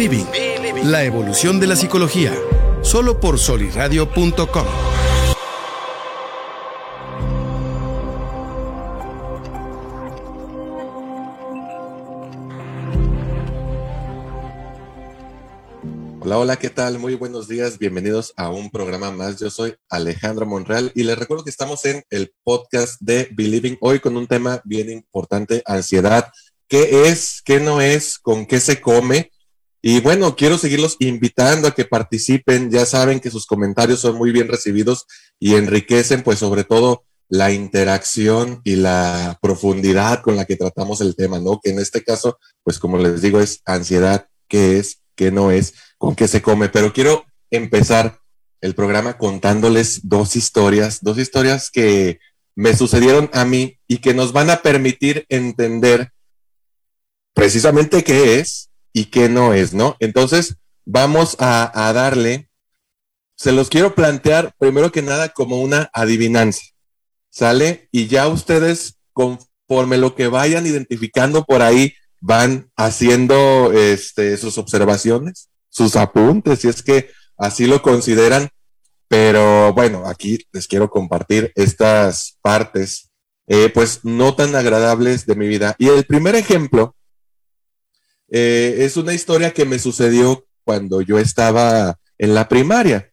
Living, la evolución de la psicología, solo por soliradio.com. Hola, hola, ¿qué tal? Muy buenos días, bienvenidos a un programa más. Yo soy Alejandro Monreal y les recuerdo que estamos en el podcast de Believing hoy con un tema bien importante, ansiedad. ¿Qué es? ¿Qué no es? ¿Con qué se come? Y bueno, quiero seguirlos invitando a que participen. Ya saben que sus comentarios son muy bien recibidos y enriquecen, pues sobre todo la interacción y la profundidad con la que tratamos el tema, ¿no? Que en este caso, pues como les digo, es ansiedad, qué es, qué no es, con qué se come. Pero quiero empezar el programa contándoles dos historias, dos historias que me sucedieron a mí y que nos van a permitir entender precisamente qué es y qué no es, ¿no? Entonces, vamos a, darle, se los quiero plantear primero que nada como una adivinanza, ¿sale? Y ya ustedes, conforme lo que vayan identificando por ahí, van haciendo este, sus observaciones, sus apuntes, si es que así lo consideran. Pero bueno, aquí les quiero compartir estas partes, eh, pues no tan agradables de mi vida. Y el primer ejemplo eh, es una historia que me sucedió cuando yo estaba en la primaria.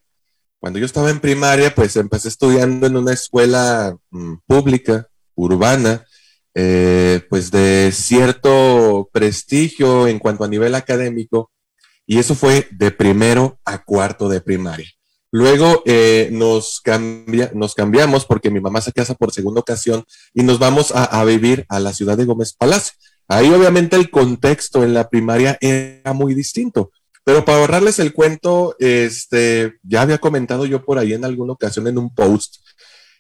Cuando yo estaba en primaria, pues empecé estudiando en una escuela mm, pública, urbana, eh, pues de cierto prestigio en cuanto a nivel académico, y eso fue de primero a cuarto de primaria. Luego eh, nos, cambia, nos cambiamos porque mi mamá se casa por segunda ocasión y nos vamos a, a vivir a la ciudad de Gómez Palacio. Ahí obviamente el contexto en la primaria era muy distinto. Pero para ahorrarles el cuento, este, ya había comentado yo por ahí en alguna ocasión en un post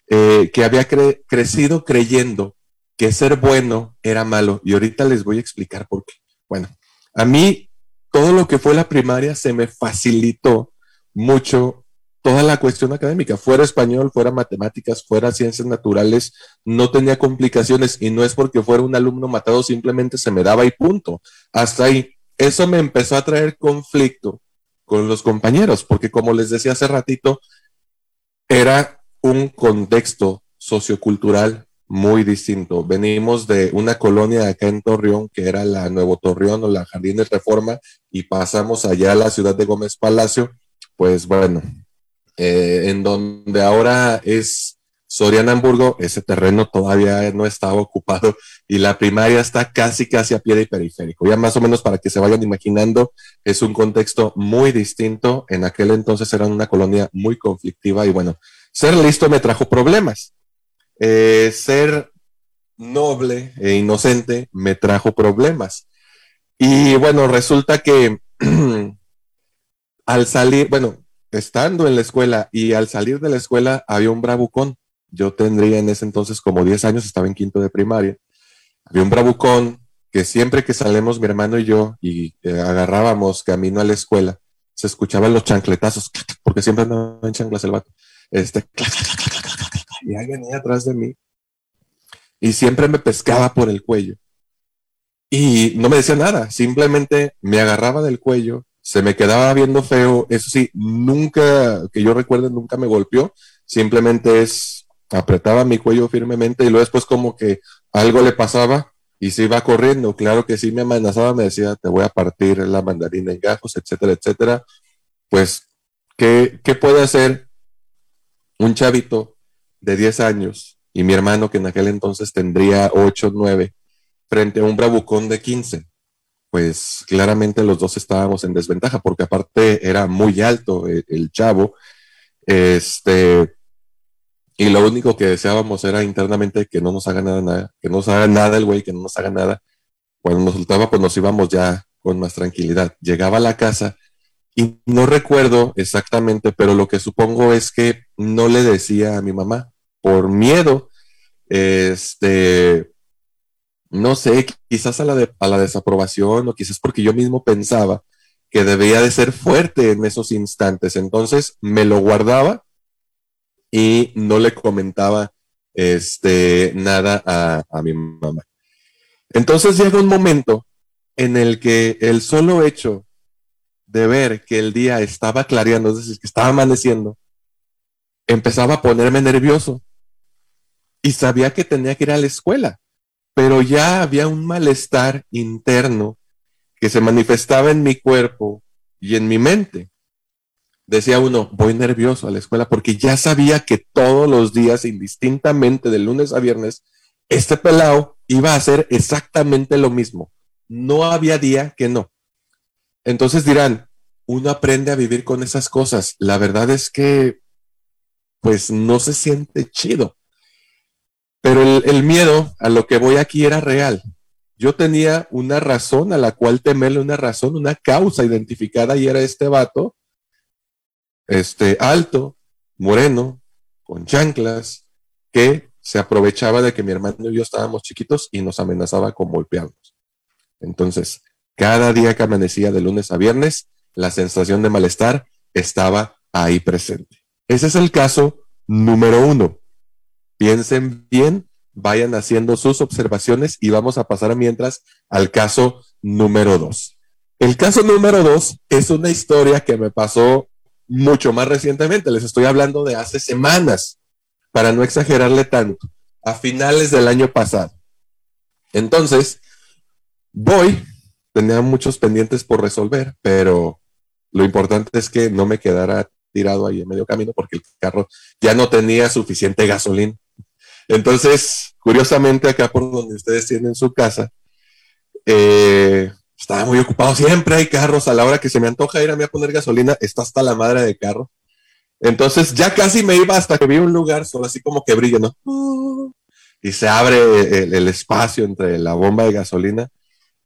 eh, que había crecido creyendo que ser bueno era malo. Y ahorita les voy a explicar por qué. Bueno, a mí todo lo que fue la primaria se me facilitó mucho toda la cuestión académica, fuera español, fuera matemáticas, fuera ciencias naturales, no tenía complicaciones y no es porque fuera un alumno matado, simplemente se me daba y punto. Hasta ahí. Eso me empezó a traer conflicto con los compañeros, porque como les decía hace ratito, era un contexto sociocultural muy distinto. Venimos de una colonia acá en Torreón, que era la Nuevo Torreón o la Jardín de Reforma, y pasamos allá a la ciudad de Gómez Palacio. Pues bueno, eh, en donde ahora es Soriana Hamburgo, ese terreno todavía no estaba ocupado y la primaria está casi, casi a pie de periférico. Ya más o menos para que se vayan imaginando, es un contexto muy distinto. En aquel entonces era una colonia muy conflictiva y bueno, ser listo me trajo problemas. Eh, ser noble e inocente me trajo problemas. Y bueno, resulta que al salir, bueno, estando en la escuela y al salir de la escuela había un bravucón. Yo tendría en ese entonces como 10 años, estaba en quinto de primaria. Había un bravucón que siempre que salemos mi hermano y yo y eh, agarrábamos camino a la escuela, se escuchaban los chancletazos, porque siempre andaba en chanclas el vato. Este, y ahí venía atrás de mí y siempre me pescaba por el cuello. Y no me decía nada, simplemente me agarraba del cuello se me quedaba viendo feo. Eso sí, nunca, que yo recuerde, nunca me golpeó. Simplemente es, apretaba mi cuello firmemente y luego después como que algo le pasaba y se iba corriendo. Claro que sí me amenazaba, me decía, te voy a partir la mandarina en gajos, etcétera, etcétera. Pues, ¿qué, qué puede hacer un chavito de 10 años y mi hermano que en aquel entonces tendría 8, 9 frente a un bravucón de 15? Pues claramente los dos estábamos en desventaja, porque aparte era muy alto el, el, chavo, este, y lo único que deseábamos era internamente que no nos haga nada, nada que no nos haga nada el güey, que no nos haga nada. Cuando nos soltaba, pues nos íbamos ya con más tranquilidad. Llegaba a la casa y no recuerdo exactamente, pero lo que supongo es que no le decía a mi mamá por miedo, este, no sé, quizás a la, desaprobación o quizás porque yo mismo pensaba que debía de ser fuerte en esos instantes. Entonces me lo guardaba y no le comentaba este, nada a, a mi mamá. Entonces llega un momento en el que el solo hecho de ver que el día estaba clareando, es decir, que estaba amaneciendo, empezaba a ponerme nervioso y sabía que tenía que ir a la escuela, pero ya había un malestar interno que se manifestaba en mi cuerpo y en mi mente. Decía uno, voy nervioso a la escuela porque ya sabía que todos los días, indistintamente de lunes a viernes, este pelado iba a hacer exactamente lo mismo. No había día que no. Entonces dirán, uno aprende a vivir con esas cosas. La verdad es que, pues no se siente chido. Pero el, miedo a lo que voy aquí era real. Yo tenía una razón a la cual temerle, una razón, una causa identificada y era este vato, este alto, moreno, con chanclas, que se aprovechaba de que mi hermano y yo estábamos chiquitos y nos amenazaba con golpearnos. Entonces, cada día que amanecía de lunes a viernes, la sensación de malestar estaba ahí presente. Ese es el caso número uno. Piensen bien, vayan haciendo sus observaciones y vamos a pasar mientras al caso número dos. El caso número dos es una historia que me pasó mucho más recientemente. Les estoy hablando de hace semanas, para no exagerarle tanto, a finales del año pasado. Entonces, voy tenía muchos pendientes por resolver, pero lo importante es que no me quedara tirado ahí en medio camino porque el carro ya no tenía suficiente gasolina. Entonces, curiosamente, acá por donde ustedes tienen su casa, eh, estaba muy ocupado. Siempre hay carros a la hora que se me antoja ir a mí a poner gasolina, está hasta la madre de carro. Entonces, ya casi me iba hasta que vi un lugar solo así como que brilla, ¿no? Y se abre el espacio entre la bomba de gasolina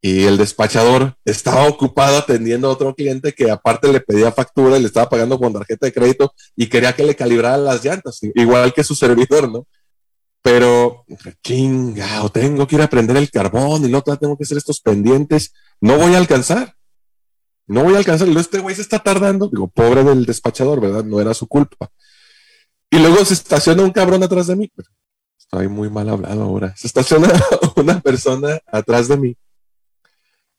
y el despachador estaba ocupado atendiendo a otro cliente que aparte le pedía factura y le estaba pagando con tarjeta de crédito y quería que le calibrara las llantas, igual que su servidor, ¿no? Pero, chinga, o tengo que ir a prender el carbón y luego tengo que hacer estos pendientes, no voy a alcanzar. No voy a alcanzar. Y luego este güey se está tardando. Digo, pobre del despachador, ¿verdad? No era su culpa. Y luego se estaciona un cabrón atrás de mí. Estoy muy mal hablado ahora. Se estaciona una persona atrás de mí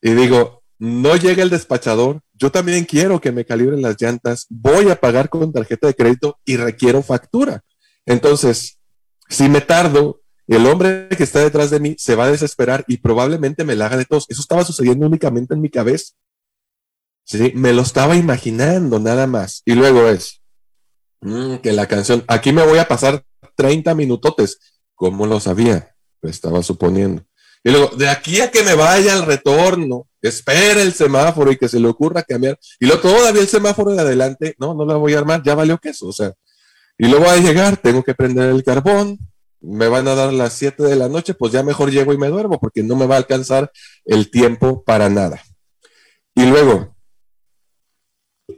y digo, no llega el despachador, yo también quiero que me calibren las llantas, voy a pagar con tarjeta de crédito y requiero factura. Entonces, si me tardo, el hombre que está detrás de mí se va a desesperar y probablemente me la haga de tos. Eso estaba sucediendo únicamente en mi cabeza. Sí, me lo estaba imaginando nada más. Y luego es mm, que la canción, aquí me voy a pasar 30 minutotes. ¿Cómo lo sabía? Lo estaba suponiendo. Y luego, de aquí a que me vaya al retorno, espera el semáforo y que se le ocurra cambiar. Y luego todavía el semáforo de adelante, no, no la voy a armar, ya valió queso. O sea, y luego a llegar, tengo que prender el carbón, me van a dar las 7 de la noche, pues ya mejor llego y me duermo porque no me va a alcanzar el tiempo para nada. Y luego,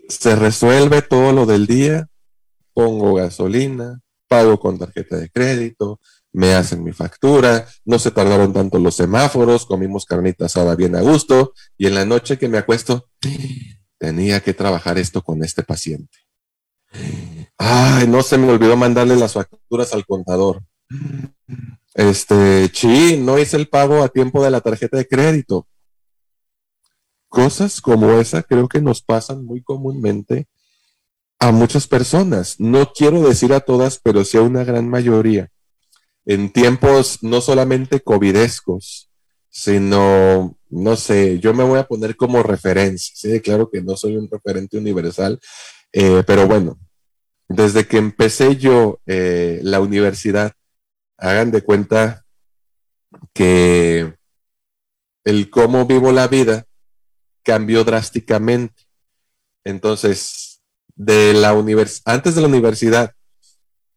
se resuelve todo lo del día, pongo gasolina, pago con tarjeta de crédito, me hacen mi factura, no se tardaron tanto los semáforos, comimos carnita asada bien a gusto y en la noche que me acuesto, tenía que trabajar esto con este paciente. Ay, no se me olvidó mandarle las facturas al contador. Este, sí, no hice el pago a tiempo de la tarjeta de crédito. Cosas como esa creo que nos pasan muy comúnmente a muchas personas. No quiero decir a todas, pero sí a una gran mayoría en tiempos no solamente covidescos, sino, no sé, yo me voy a poner como referencia, sí, claro que no soy un referente universal, eh, pero bueno, desde que empecé yo eh, la universidad, hagan de cuenta que el cómo vivo la vida cambió drásticamente. Entonces, de la univers antes de la universidad,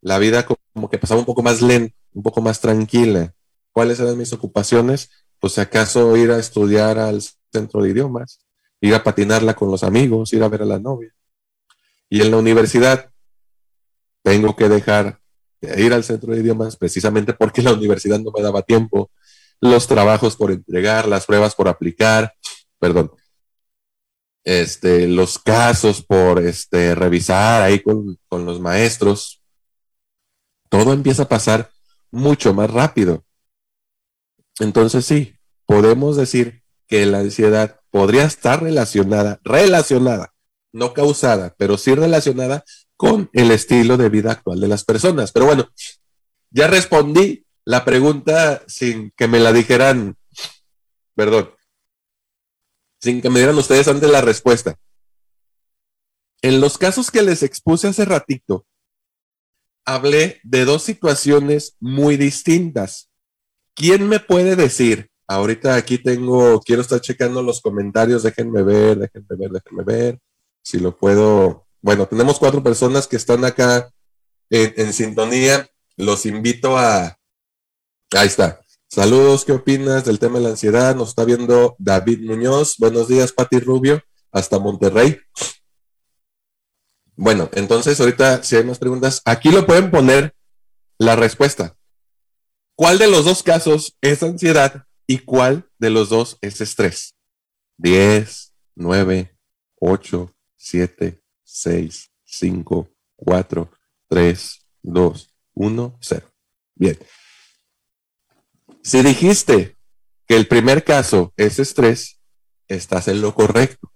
la vida como que pasaba un poco más lenta un poco más tranquila. ¿Cuáles eran mis ocupaciones? Pues acaso ir a estudiar al centro de idiomas, ir a patinarla con los amigos, ir a ver a la novia. Y en la universidad tengo que dejar de ir al centro de idiomas precisamente porque la universidad no me daba tiempo, los trabajos por entregar, las pruebas por aplicar, perdón, este, los casos por este, revisar ahí con, con los maestros. Todo empieza a pasar mucho más rápido. Entonces sí, podemos decir que la ansiedad podría estar relacionada, relacionada, no causada, pero sí relacionada con el estilo de vida actual de las personas. Pero bueno, ya respondí la pregunta sin que me la dijeran, perdón, sin que me dieran ustedes antes la respuesta. En los casos que les expuse hace ratito, hablé de dos situaciones muy distintas. ¿Quién me puede decir? Ahorita aquí tengo, quiero estar checando los comentarios, déjenme ver, déjenme ver, déjenme ver, si lo puedo. Bueno, tenemos cuatro personas que están acá en, sintonía. Los invito a... Ahí está. Saludos, ¿qué opinas del tema de la ansiedad? Nos está viendo David Muñoz. Buenos días, Pati Rubio, hasta Monterrey. Bueno, entonces ahorita si hay más preguntas, aquí lo pueden poner la respuesta. ¿Cuál de los dos casos es ansiedad y cuál de los dos es estrés? 10, 9, 8, 7, 6, 5, 4, 3, 2, 1, 0. Bien. Si dijiste que el primer caso es estrés, estás en lo correcto.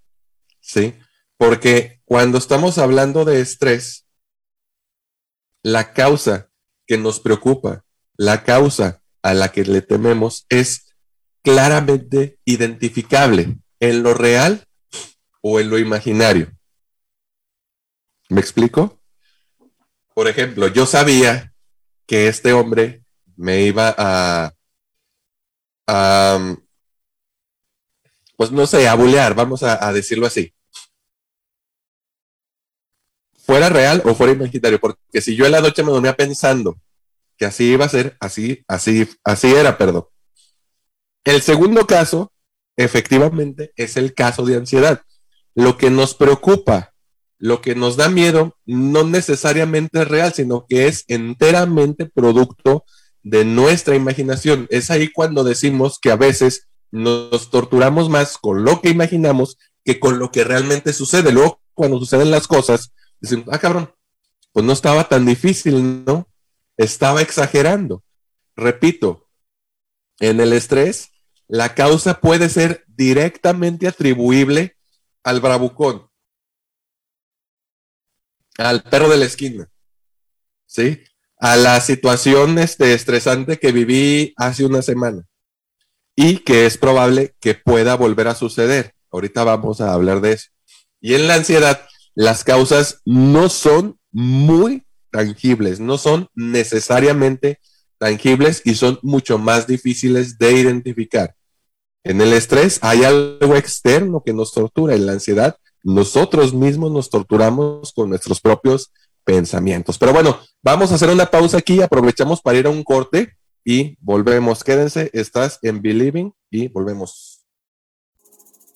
¿Sí? Porque cuando estamos hablando de estrés, la causa que nos preocupa, la causa a la que le tememos es claramente identificable en lo real o en lo imaginario. ¿Me explico? Por ejemplo, yo sabía que este hombre me iba a, pues no sé, a bulear, vamos a decirlo así fuera real o fuera imaginario, porque si yo en la noche me dormía pensando que así iba a ser, así, así, así era, perdón. El segundo caso, efectivamente, es el caso de ansiedad. Lo que nos preocupa, lo que nos da miedo, no necesariamente es real, sino que es enteramente producto de nuestra imaginación. Es ahí cuando decimos que a veces nos torturamos más con lo que imaginamos que con lo que realmente sucede. Luego, cuando suceden las cosas, Decimos, ah, cabrón, pues no estaba tan difícil, ¿no? Estaba exagerando. Repito, en el estrés, la causa puede ser directamente atribuible al bravucón, al perro de la esquina, ¿sí? A la situación este, estresante que viví hace una semana y que es probable que pueda volver a suceder. Ahorita vamos a hablar de eso. Y en la ansiedad, las causas no son muy tangibles, no son necesariamente tangibles y son mucho más difíciles de identificar. En el estrés hay algo externo que nos tortura, en la ansiedad nosotros mismos nos torturamos con nuestros propios pensamientos. Pero bueno, vamos a hacer una pausa aquí, aprovechamos para ir a un corte y volvemos. Quédense, estás en Believing y volvemos.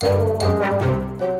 Thank you.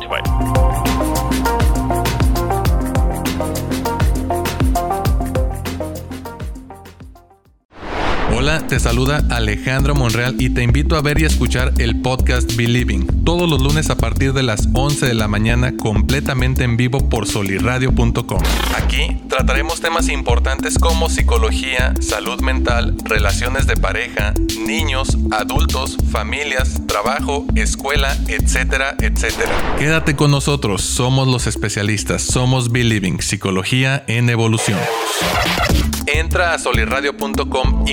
To it. Hola, te saluda Alejandro Monreal y te invito a ver y escuchar el podcast Believing todos los lunes a partir de las 11 de la mañana completamente en vivo por soliradio.com. Aquí trataremos temas importantes como psicología, salud mental, relaciones de pareja, niños, adultos, familias, trabajo, escuela, etcétera, etcétera. Quédate con nosotros, somos los especialistas, somos Believing, psicología en evolución. Entra a solirradio.com y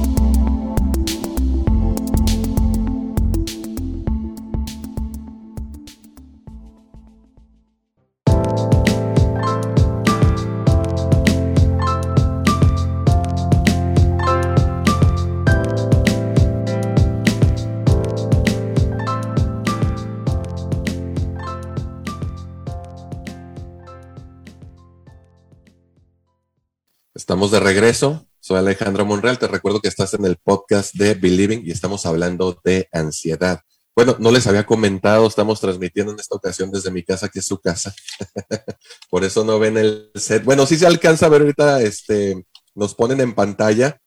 Estamos de regreso. Soy Alejandro Monreal. Te recuerdo que estás en el podcast de Believing y estamos hablando de ansiedad. Bueno, no les había comentado, estamos transmitiendo en esta ocasión desde mi casa, que es su casa. Por eso no ven el set. Bueno, sí se alcanza a ver ahorita, este, nos ponen en pantalla.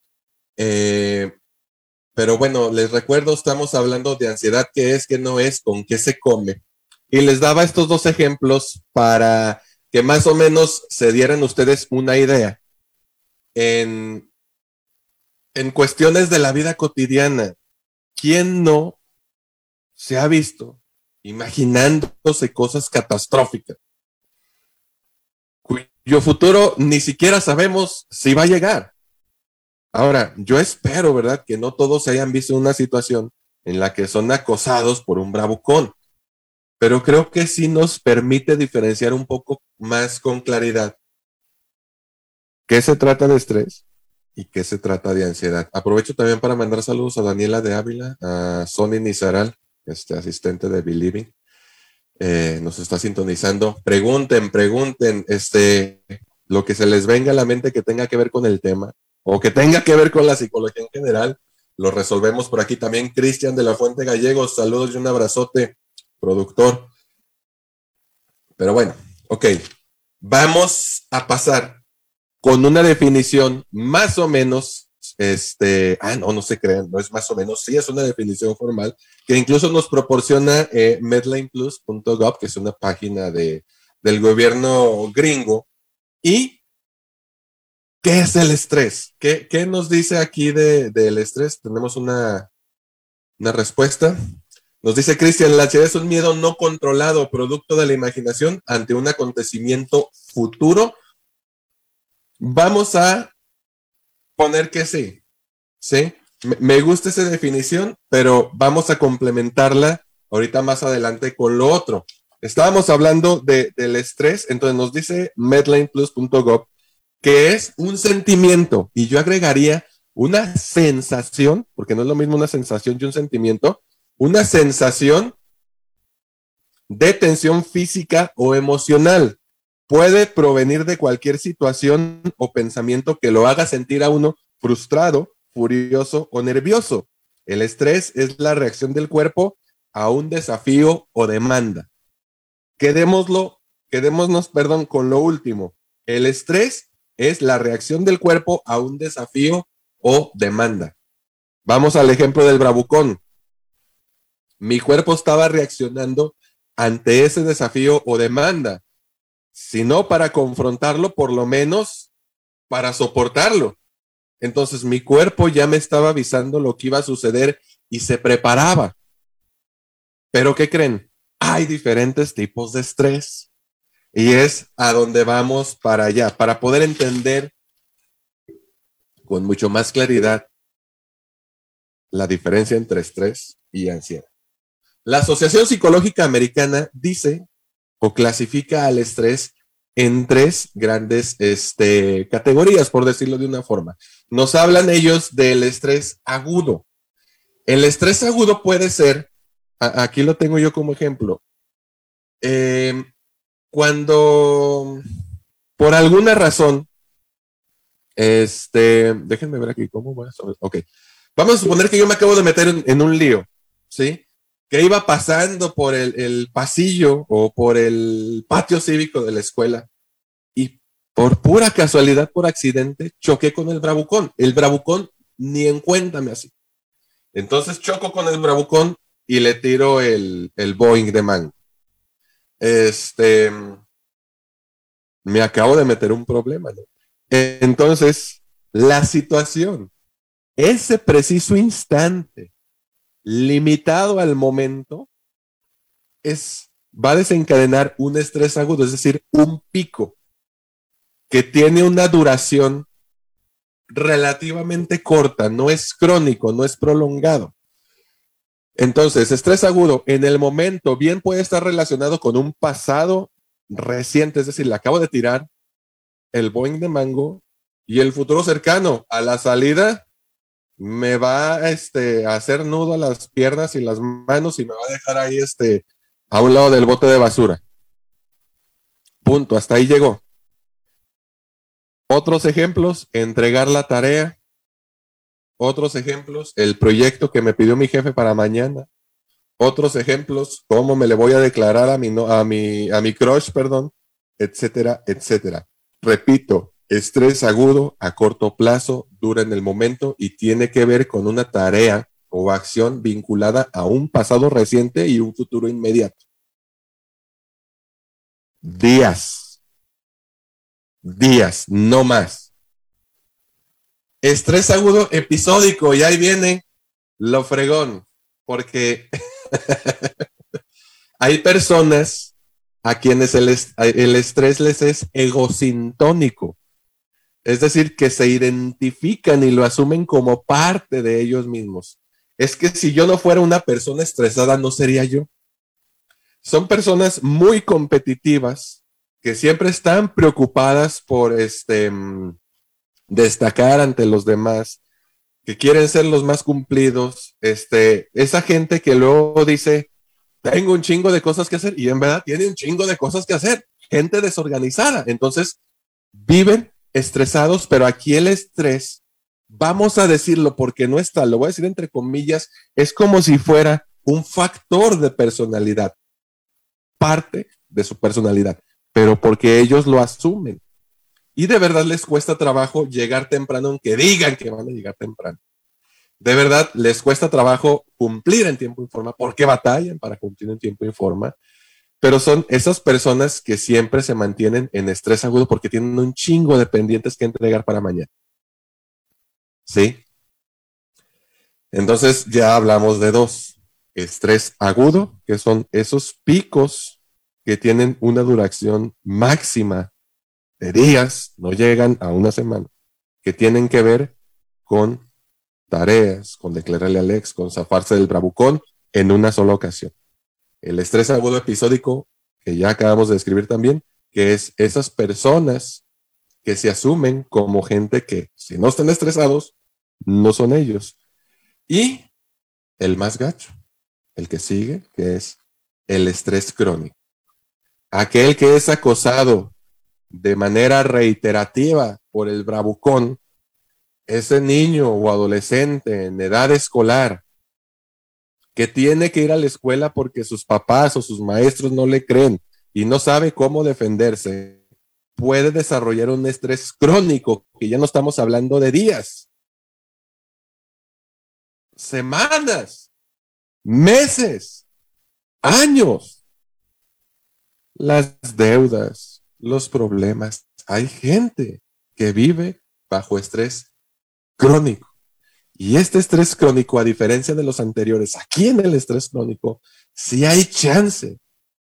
Eh, pero bueno, les recuerdo, estamos hablando de ansiedad, qué es, qué no es, con qué se come. Y les daba estos dos ejemplos para que más o menos se dieran ustedes una idea en, cuestiones de la vida cotidiana. ¿Quién no se ha visto imaginándose cosas catastróficas cuyo futuro ni siquiera sabemos si va a llegar? Ahora, yo espero, ¿verdad?, que no todos se hayan visto una situación en la que son acosados por un bravucón, pero creo que sí nos permite diferenciar un poco más con claridad ¿Qué se trata de estrés? ¿Y qué se trata de ansiedad? Aprovecho también para mandar saludos a Daniela de Ávila, a Sonny Nizaral, este asistente de Believing. Eh, nos está sintonizando. Pregunten, pregunten, este, lo que se les venga a la mente que tenga que ver con el tema o que tenga que ver con la psicología en general, lo resolvemos por aquí también. Cristian de la Fuente Gallegos, saludos y un abrazote, productor. Pero bueno, ok, vamos a pasar con una definición más o menos, este, ah, no, no se crean, no es más o menos, sí es una definición formal, que incluso nos proporciona eh, medlineplus.gov, que es una página de, del gobierno gringo. ¿Y qué es el estrés? ¿Qué, qué nos dice aquí de, del estrés? Tenemos una, una respuesta. Nos dice Cristian, la ansiedad es un miedo no controlado, producto de la imaginación ante un acontecimiento futuro Vamos a poner que sí. ¿Sí? Me gusta esa definición, pero vamos a complementarla ahorita más adelante con lo otro. Estábamos hablando de, del estrés, entonces nos dice medlineplus.gov que es un sentimiento y yo agregaría una sensación, porque no es lo mismo una sensación y un sentimiento, una sensación de tensión física o emocional puede provenir de cualquier situación o pensamiento que lo haga sentir a uno frustrado, furioso o nervioso. El estrés es la reacción del cuerpo a un desafío o demanda. Quedémonos, perdón, con lo último. El estrés es la reacción del cuerpo a un desafío o demanda. Vamos al ejemplo del bravucón. Mi cuerpo estaba reaccionando ante ese desafío o demanda sino para confrontarlo, por lo menos para soportarlo. Entonces mi cuerpo ya me estaba avisando lo que iba a suceder y se preparaba. Pero ¿qué creen? Hay diferentes tipos de estrés y es a donde vamos para allá, para poder entender con mucho más claridad la diferencia entre estrés y ansiedad. La Asociación Psicológica Americana dice o clasifica al estrés en tres grandes este, categorías, por decirlo de una forma. Nos hablan ellos del estrés agudo. El estrés agudo puede ser, aquí lo tengo yo como ejemplo, em, cuando por alguna razón, este, déjenme ver aquí, ¿cómo voy a Ok, vamos a suponer que yo me acabo de meter en un lío, ¿sí? Que iba pasando por el, pasillo o por el patio cívico de la escuela y por pura casualidad, por accidente, choqué con el bravucón. El bravucón ni en cuenta me así. Entonces choco con el bravucón y le tiro el, Boeing de man. Este, me acabo de meter un problema, Entonces, la situación, ese preciso instante limitado al momento, es, va a desencadenar un estrés agudo, es decir, un pico que tiene una duración relativamente corta, no es crónico, no es prolongado. Entonces, estrés agudo en el momento bien puede estar relacionado con un pasado reciente, es decir, le acabo de tirar el Boeing de mango y el futuro cercano a la salida me va este, a hacer nudo a las piernas y las manos y me va a dejar ahí este, a un lado del bote de basura. Punto, hasta ahí llegó. Otros ejemplos, entregar la tarea. Otros ejemplos, el proyecto que me pidió mi jefe para mañana. Otros ejemplos, cómo me le voy a declarar a mi, a mi, a mi crush, perdón, etcétera, etcétera. Repito, estrés agudo a corto plazo dura en el momento y tiene que ver con una tarea o acción vinculada a un pasado reciente y un futuro inmediato. Días. Días, no más. Estrés agudo episódico y ahí viene lo fregón, porque hay personas a quienes el, el, estrés les es egosintónico. Es decir, que se identifican y lo asumen como parte de ellos mismos es que si yo no fuera una persona estresada, no sería yo. Son personas muy competitivas que siempre están preocupadas por este, mm, destacar ante los demás, que quieren ser los más cumplidos. Este, esa gente que luego dice, tengo un chingo de cosas que hacer y en verdad tiene un chingo de cosas que hacer. Gente desorganizada. Entonces, viven estresados, pero aquí el estrés vamos a decirlo porque no está, lo voy a decir entre comillas, es como si fuera un factor de personalidad, parte de su personalidad, pero porque ellos lo asumen. Y de verdad les cuesta trabajo llegar temprano, aunque digan que van a llegar temprano. De verdad les cuesta trabajo cumplir en tiempo y forma, porque batallan para cumplir en tiempo y forma. Pero son esas personas que siempre se mantienen en estrés agudo porque tienen un chingo de pendientes que entregar para mañana. ¿Sí? Entonces ya hablamos de dos. Estrés agudo, que son esos picos que tienen una duración máxima de días, no llegan a una semana, que tienen que ver con tareas, con declararle al ex, con zafarse del bravucón en una sola ocasión. El estrés agudo episódico, que ya acabamos de describir también, que es esas personas que se asumen como gente que, si no están estresados, no son ellos. Y el más gacho, el que sigue, que es el estrés crónico. Aquel que es acosado de manera reiterativa por el bravucón, ese niño o adolescente en edad escolar que tiene que ir a la escuela porque sus papás o sus maestros no le creen y no sabe cómo defenderse, puede desarrollar un estrés crónico, que ya no estamos hablando de días, semanas, meses, años. Las deudas, los problemas. Hay gente que vive bajo estrés crónico. Y este estrés crónico, a diferencia de los anteriores, aquí en el estrés crónico, sí hay chance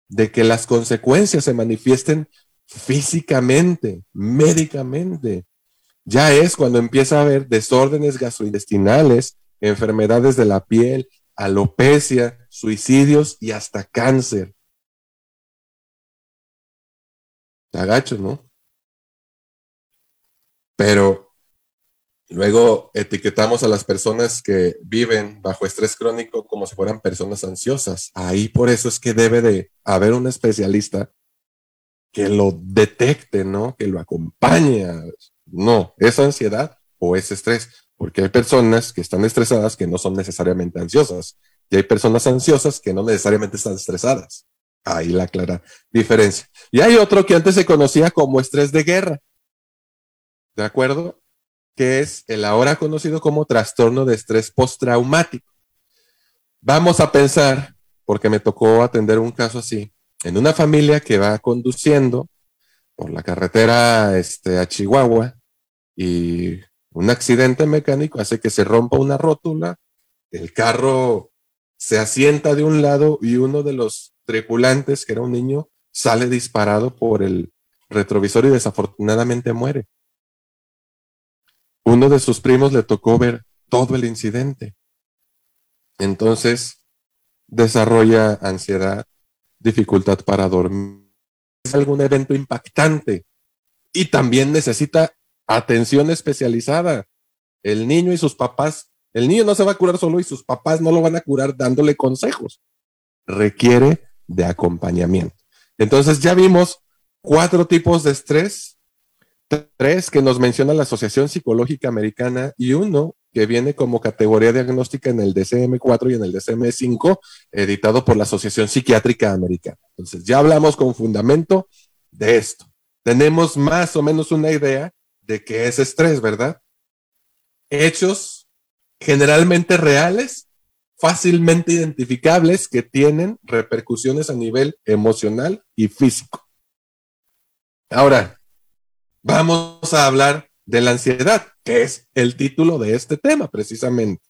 de que las consecuencias se manifiesten físicamente, médicamente. Ya es cuando empieza a haber desórdenes gastrointestinales, enfermedades de la piel, alopecia, suicidios y hasta cáncer. Agacho, ¿no? Pero luego etiquetamos a las personas que viven bajo estrés crónico como si fueran personas ansiosas. Ahí por eso es que debe de haber un especialista que lo detecte, ¿no? Que lo acompañe. No, es ansiedad o es estrés, porque hay personas que están estresadas que no son necesariamente ansiosas y hay personas ansiosas que no necesariamente están estresadas. Ahí la clara diferencia. Y hay otro que antes se conocía como estrés de guerra. ¿De acuerdo? Que es el ahora conocido como trastorno de estrés postraumático. Vamos a pensar, porque me tocó atender un caso así, en una familia que va conduciendo por la carretera este, a Chihuahua y un accidente mecánico hace que se rompa una rótula, el carro se asienta de un lado y uno de los tripulantes, que era un niño, sale disparado por el retrovisor y desafortunadamente muere. Uno de sus primos le tocó ver todo el incidente. Entonces, desarrolla ansiedad, dificultad para dormir. Es algún evento impactante y también necesita atención especializada. El niño y sus papás, el niño no se va a curar solo y sus papás no lo van a curar dándole consejos. Requiere de acompañamiento. Entonces ya vimos cuatro tipos de estrés, tres que nos menciona la Asociación Psicológica Americana y uno que viene como categoría diagnóstica en el DCM4 y en el DCM5, editado por la Asociación Psiquiátrica Americana. Entonces ya hablamos con fundamento de esto. Tenemos más o menos una idea de qué es estrés, ¿verdad? Hechos generalmente reales, fácilmente identificables, que tienen repercusiones a nivel emocional y físico. Ahora, vamos a hablar de la ansiedad, que es el título de este tema precisamente.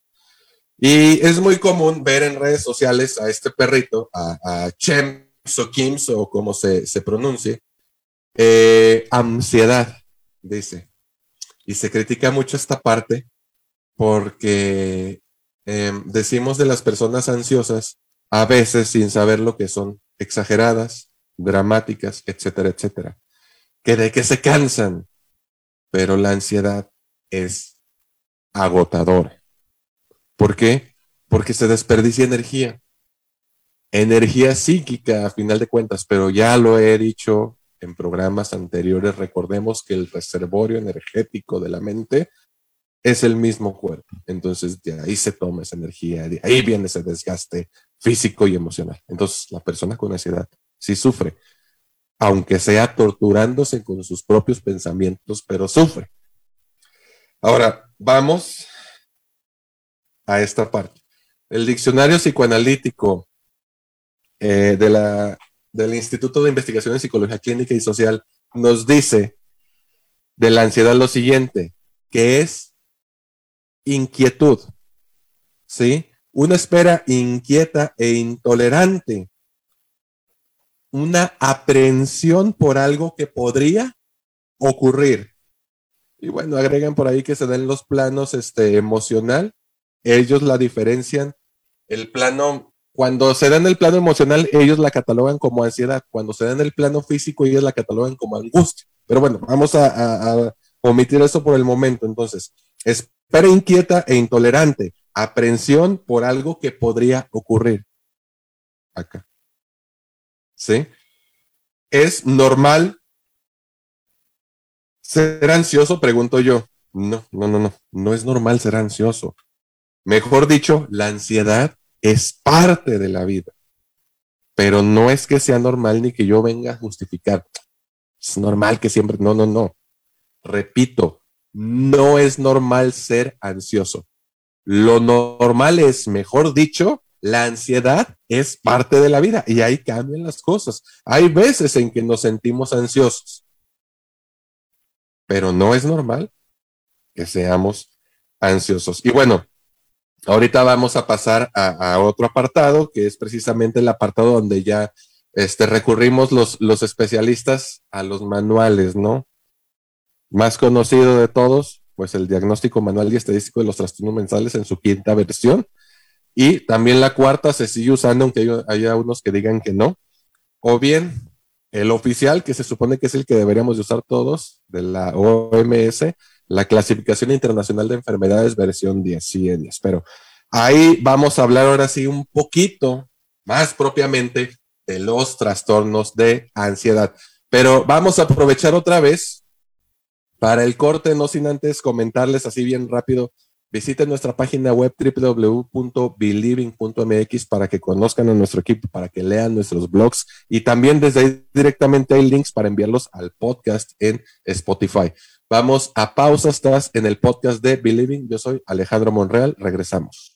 Y es muy común ver en redes sociales a este perrito, a, Chem o Kims o como se, pronuncie, eh, ansiedad, dice. Y se critica mucho esta parte porque em, decimos de las personas ansiosas a veces sin saber lo que son exageradas, dramáticas, etcétera, etcétera. Que de que se cansan, pero la ansiedad es agotadora. ¿Por qué? Porque se desperdicia energía. Energía psíquica a final de cuentas, pero ya lo he dicho en programas anteriores, recordemos que el reservorio energético de la mente es el mismo cuerpo. Entonces, de ahí se toma esa energía, de ahí viene ese desgaste físico y emocional. Entonces, la persona con ansiedad sí sufre, aunque sea torturándose con sus propios pensamientos, pero sufre. Ahora, vamos a esta parte. El diccionario psicoanalítico eh, de la del Instituto de Investigación en Psicología Clínica y Social nos dice de la ansiedad lo siguiente, que es inquietud, ¿sí? Una espera inquieta e intolerante, una aprehensión por algo que podría ocurrir. Y bueno, agregan por ahí que se den los planos este, emocional, ellos la diferencian, el plano cuando se da en el plano emocional, ellos la catalogan como ansiedad. Cuando se da en el plano físico, ellos la catalogan como angustia. Pero bueno, vamos a, omitir eso por el momento. Entonces, espera inquieta e intolerante, aprensión por algo que podría ocurrir. Acá. ¿Sí? ¿Es normal ser ansioso? Pregunto yo. No, no, no, no. No es normal ser ansioso. Mejor dicho, la ansiedad es parte de la vida. Pero no es que sea normal ni que yo venga a justificar. Es normal que siempre, no, no, no. Repito, no es normal ser ansioso. Lo normal es, mejor dicho, la ansiedad es parte de la vida y ahí cambian las cosas. Hay veces en que nos sentimos ansiosos, pero no es normal que seamos ansiosos. Y bueno, Ahorita vamos a pasar a, otro apartado, que es precisamente el apartado donde ya este, recurrimos los, los especialistas a los manuales, ¿no? Más conocido de todos, pues el diagnóstico manual y estadístico de los trastornos mentales en su quinta versión. Y también la cuarta se sigue usando, aunque haya unos que digan que no. O bien el oficial, que se supone que es el que deberíamos de usar todos, de la OMS, la clasificación internacional de enfermedades versión 10, sí, 10. Pero ahí vamos a hablar ahora sí un poquito más propiamente de los trastornos de ansiedad. Pero vamos a aprovechar otra vez para el corte, no sin antes comentarles así bien rápido. Visiten nuestra página web www.believing.mx para que conozcan a nuestro equipo, para que lean nuestros blogs y también desde ahí directamente hay links para enviarlos al podcast en Spotify. Vamos a pausas, estás en el podcast de Believing. Yo soy Alejandro Monreal. Regresamos.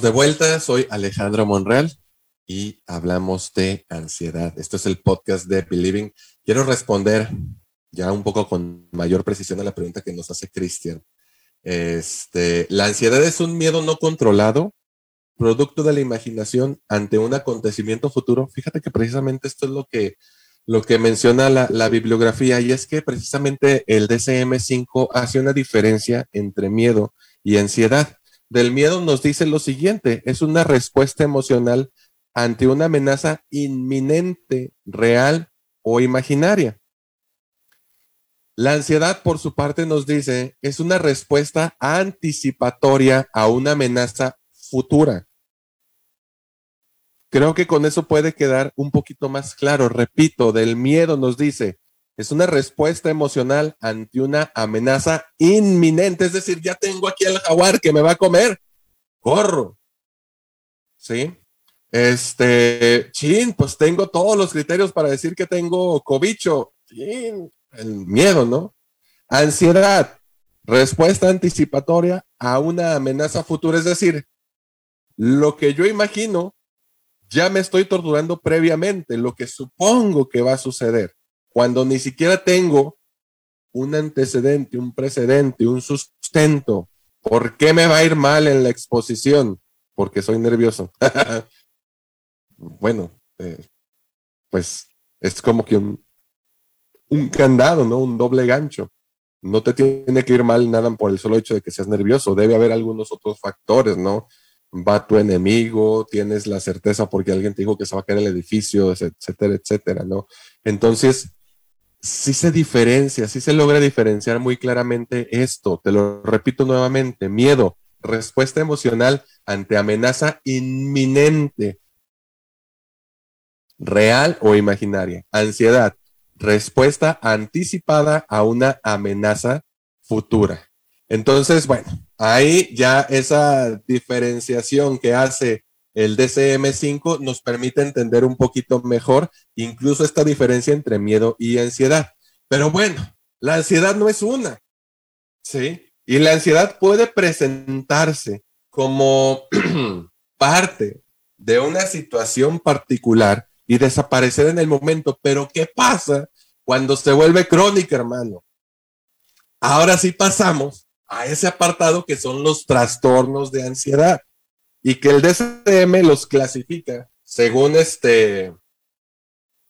De vuelta, soy Alejandro Monreal y hablamos de ansiedad. Esto es el podcast de Believing. Quiero responder ya un poco con mayor precisión a la pregunta que nos hace Cristian. Este, la ansiedad es un miedo no controlado, producto de la imaginación ante un acontecimiento futuro. Fíjate que precisamente esto es lo que, lo que menciona la, la bibliografía y es que precisamente el DCM5 hace una diferencia entre miedo y ansiedad del miedo nos dice lo siguiente, es una respuesta emocional ante una amenaza inminente, real o imaginaria. La ansiedad, por su parte, nos dice, es una respuesta anticipatoria a una amenaza futura. Creo que con eso puede quedar un poquito más claro. Repito, del miedo nos dice, es una respuesta emocional ante una amenaza inminente. Es decir, ya tengo aquí al jaguar que me va a comer. Corro. ¿Sí? Este, chin, pues tengo todos los criterios para decir que tengo cobicho. Chin, el miedo, ¿no? Ansiedad, respuesta anticipatoria a una amenaza futura. Es decir, lo que yo imagino, ya me estoy torturando previamente, lo que supongo que va a suceder cuando ni siquiera tengo un antecedente, un precedente, un sustento. ¿Por qué me va a ir mal en la exposición? Porque soy nervioso. bueno, eh, pues es como que un, un candado, ¿no? Un doble gancho. No te tiene que ir mal nada por el solo hecho de que seas nervioso. Debe haber algunos otros factores, ¿no? Va tu enemigo, tienes la certeza porque alguien te dijo que se va a caer el edificio, etcétera, etcétera, ¿no? Entonces, sí se diferencia, sí se logra diferenciar muy claramente esto. Te lo repito nuevamente, miedo, respuesta emocional ante amenaza inminente, real o imaginaria. Ansiedad, respuesta anticipada a una amenaza futura. Entonces, bueno, ahí ya esa diferenciación que hace el DCM5 nos permite entender un poquito mejor incluso esta diferencia entre miedo y ansiedad. Pero bueno, la ansiedad no es una, ¿sí? Y la ansiedad puede presentarse como parte de una situación particular y desaparecer en el momento. Pero ¿qué pasa cuando se vuelve crónica, hermano? Ahora sí pasamos a ese apartado que son los trastornos de ansiedad y que el DCM los clasifica según este,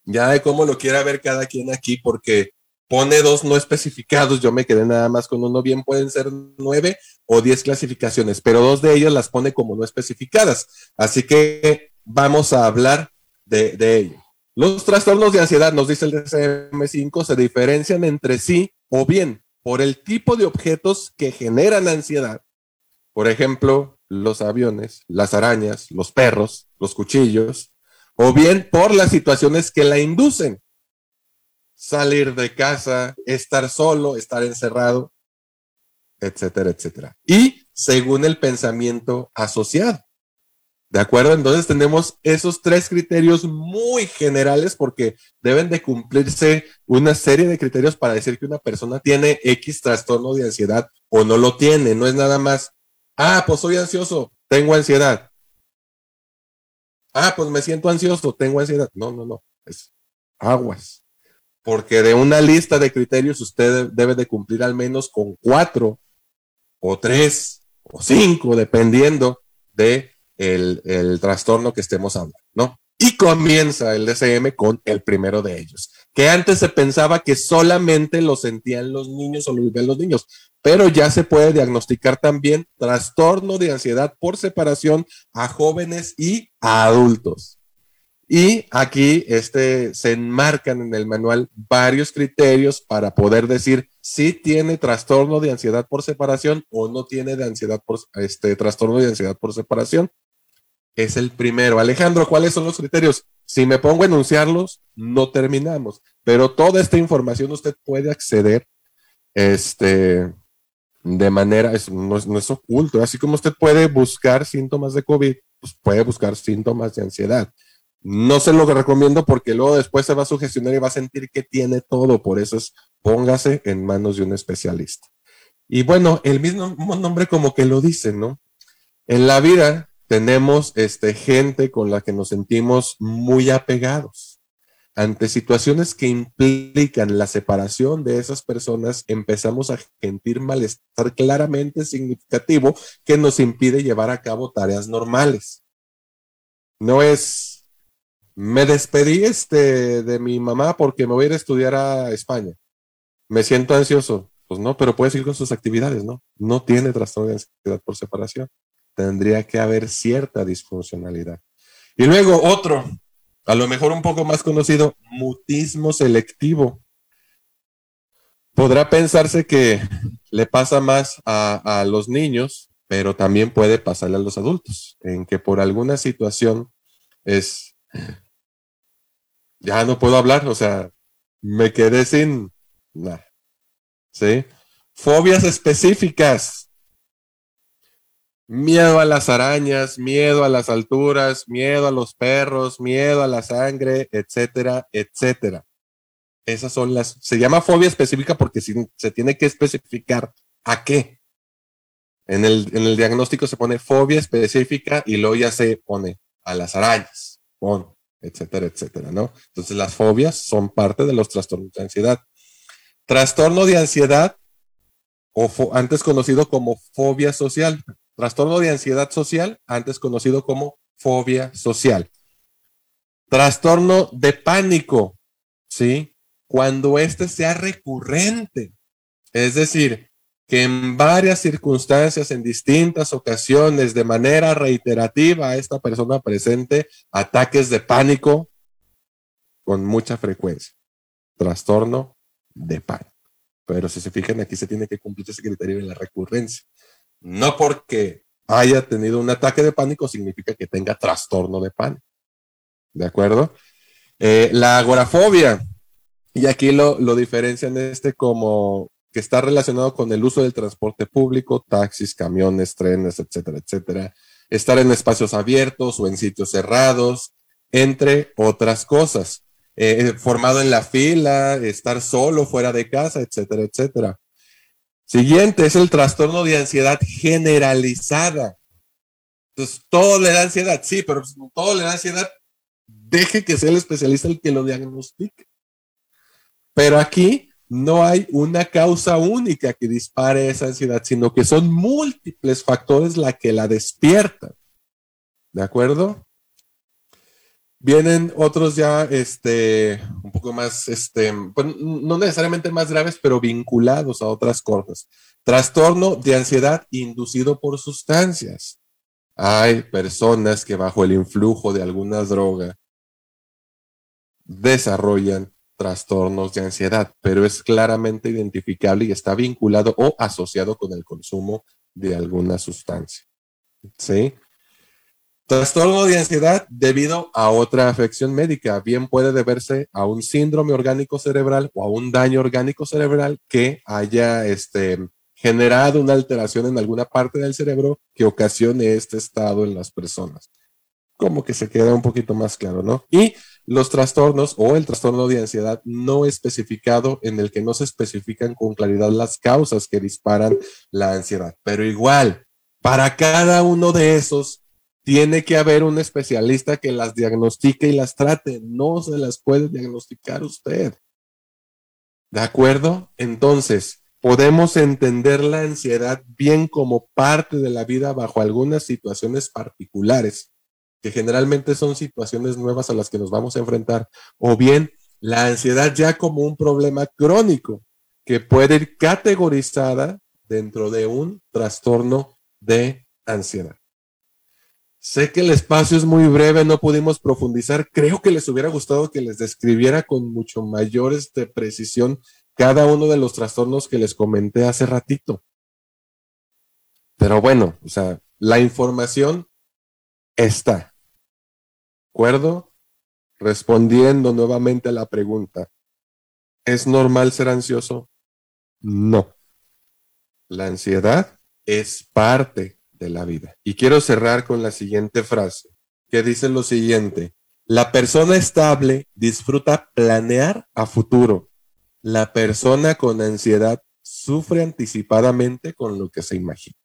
ya de cómo lo quiera ver cada quien aquí, porque pone dos no especificados, yo me quedé nada más con uno, bien pueden ser nueve o diez clasificaciones, pero dos de ellas las pone como no especificadas. Así que vamos a hablar de, de ello. Los trastornos de ansiedad, nos dice el DCM5, se diferencian entre sí o bien por el tipo de objetos que generan ansiedad. Por ejemplo, los aviones, las arañas, los perros, los cuchillos, o bien por las situaciones que la inducen. Salir de casa, estar solo, estar encerrado, etcétera, etcétera. Y según el pensamiento asociado. ¿De acuerdo? Entonces tenemos esos tres criterios muy generales porque deben de cumplirse una serie de criterios para decir que una persona tiene X trastorno de ansiedad o no lo tiene. No es nada más, ah, pues soy ansioso, tengo ansiedad. Ah, pues me siento ansioso, tengo ansiedad. No, no, no, es aguas. Porque de una lista de criterios usted debe de cumplir al menos con cuatro o tres o cinco, dependiendo de el, trastorno que estemos hablando, ¿no? Y comienza el DCM con el primero de ellos, que antes se pensaba que solamente lo sentían los niños o lo vivían los niños, pero ya se puede diagnosticar también trastorno de ansiedad por separación a jóvenes y a adultos. Y aquí este, se enmarcan en el manual varios criterios para poder decir si tiene trastorno de ansiedad por separación o no tiene de ansiedad por este trastorno de ansiedad por separación es el primero. Alejandro, ¿cuáles son los criterios? Si me pongo a enunciarlos, no terminamos, pero toda esta información usted puede acceder este, de manera, no, es, oculto, así como usted puede buscar síntomas de COVID, pues puede buscar síntomas de ansiedad. No se lo recomiendo porque luego después se va a sugestionar y va a sentir que tiene todo, por eso es póngase en manos de un especialista. Y bueno, el mismo nombre como que lo dice, ¿no? En la vida tenemos este, gente con la que nos sentimos muy apegados. Ante situaciones que implican la separación de esas personas, empezamos a sentir malestar claramente significativo que nos impide llevar a cabo tareas normales. No es, me despedí este, de mi mamá porque me voy a ir a estudiar a España. Me siento ansioso. Pues no, pero puede seguir con sus actividades, ¿no? No tiene trastorno de ansiedad por separación tendría que haber cierta disfuncionalidad. Y luego otro, a lo mejor un poco más conocido, mutismo selectivo. Podrá pensarse que le pasa más a, los niños, pero también puede pasarle a los adultos, en que por alguna situación es, ya no puedo hablar, o sea, me quedé sin nada. ¿Sí? Fobias específicas Miedo a las arañas, miedo a las alturas, miedo a los perros, miedo a la sangre, etcétera, etcétera. Esas son las, se llama fobia específica porque se tiene que especificar a qué. En el, en el diagnóstico se pone fobia específica y luego ya se pone a las arañas, etcétera, etcétera, ¿no? Entonces las fobias son parte de los trastornos de ansiedad. Trastorno de ansiedad, o antes conocido como fobia social. Trastorno de ansiedad social, antes conocido como fobia social. Trastorno de pánico, ¿sí? Cuando este sea recurrente. Es decir, que en varias circunstancias, en distintas ocasiones, de manera reiterativa, esta persona presente ataques de pánico con mucha frecuencia. Trastorno de pánico. Pero si se fijan, aquí se tiene que cumplir ese criterio de la recurrencia. No porque haya tenido un ataque de pánico significa que tenga trastorno de pánico. ¿De acuerdo? Eh, la agorafobia, y aquí lo, lo diferencian este como que está relacionado con el uso del transporte público, taxis, camiones, trenes, etcétera, etcétera. Estar en espacios abiertos o en sitios cerrados, entre otras cosas. Eh, formado en la fila, estar solo fuera de casa, etcétera, etcétera. Siguiente es el trastorno de ansiedad generalizada. Entonces, todo le da ansiedad, sí, pero pues, todo le da ansiedad. Deje que sea el especialista el que lo diagnostique. Pero aquí no hay una causa única que dispare esa ansiedad, sino que son múltiples factores la que la despiertan. ¿De acuerdo? Vienen otros ya, este, un poco más, este, pues, no necesariamente más graves, pero vinculados a otras cosas. Trastorno de ansiedad inducido por sustancias. Hay personas que bajo el influjo de alguna droga desarrollan trastornos de ansiedad, pero es claramente identificable y está vinculado o asociado con el consumo de alguna sustancia. ¿Sí? Trastorno de ansiedad debido a otra afección médica. Bien puede deberse a un síndrome orgánico cerebral o a un daño orgánico cerebral que haya este, generado una alteración en alguna parte del cerebro que ocasione este estado en las personas. como que se queda un poquito más claro, ¿no? Y los trastornos o el trastorno de ansiedad no especificado en el que no se especifican con claridad las causas que disparan la ansiedad, pero igual, para cada uno de esos tiene que haber un especialista que las diagnostique y las trate. No se las puede diagnosticar usted. ¿De acuerdo? Entonces, podemos entender la ansiedad bien como parte de la vida bajo algunas situaciones particulares, que generalmente son situaciones nuevas a las que nos vamos a enfrentar, o bien la ansiedad ya como un problema crónico que puede ir categorizada dentro de un trastorno de ansiedad. Sé que el espacio es muy breve, no pudimos profundizar. Creo que les hubiera gustado que les describiera con mucho mayor este, precisión cada uno de los trastornos que les comenté hace ratito. Pero bueno, o sea, la información está. ¿De acuerdo? Respondiendo nuevamente a la pregunta, ¿es normal ser ansioso? No. La ansiedad es parte la vida. Y quiero cerrar con la siguiente frase, que dice lo siguiente, la persona estable disfruta planear a futuro. La persona con ansiedad sufre anticipadamente con lo que se imagina.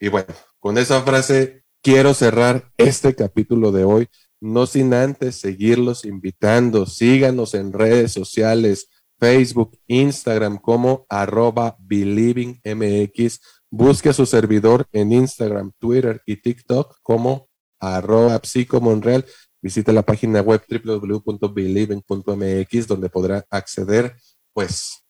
Y bueno, con esa frase quiero cerrar este capítulo de hoy, no sin antes seguirlos invitando. Síganos en redes sociales, Facebook, Instagram como arroba believingmx Busque a su servidor en Instagram, Twitter y TikTok como arroba psicomonreal. Visite la página web www.believing.mx donde podrá acceder pues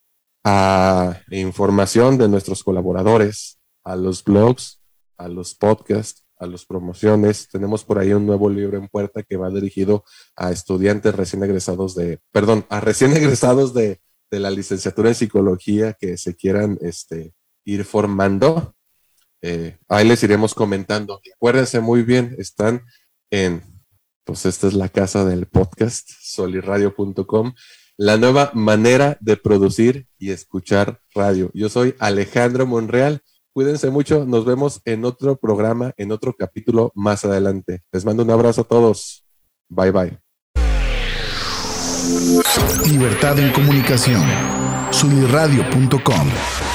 a información de nuestros colaboradores, a los blogs, a los podcasts, a las promociones. Tenemos por ahí un nuevo libro en puerta que va dirigido a estudiantes recién egresados de, perdón, a recién egresados de, de la licenciatura en psicología que se quieran este, ir formando. Eh, ahí les iremos comentando. Acuérdense muy bien, están en, pues esta es la casa del podcast, soliradio.com, la nueva manera de producir y escuchar radio. Yo soy Alejandro Monreal. Cuídense mucho, nos vemos en otro programa, en otro capítulo más adelante. Les mando un abrazo a todos. Bye bye. Libertad en comunicación. Soliradio.com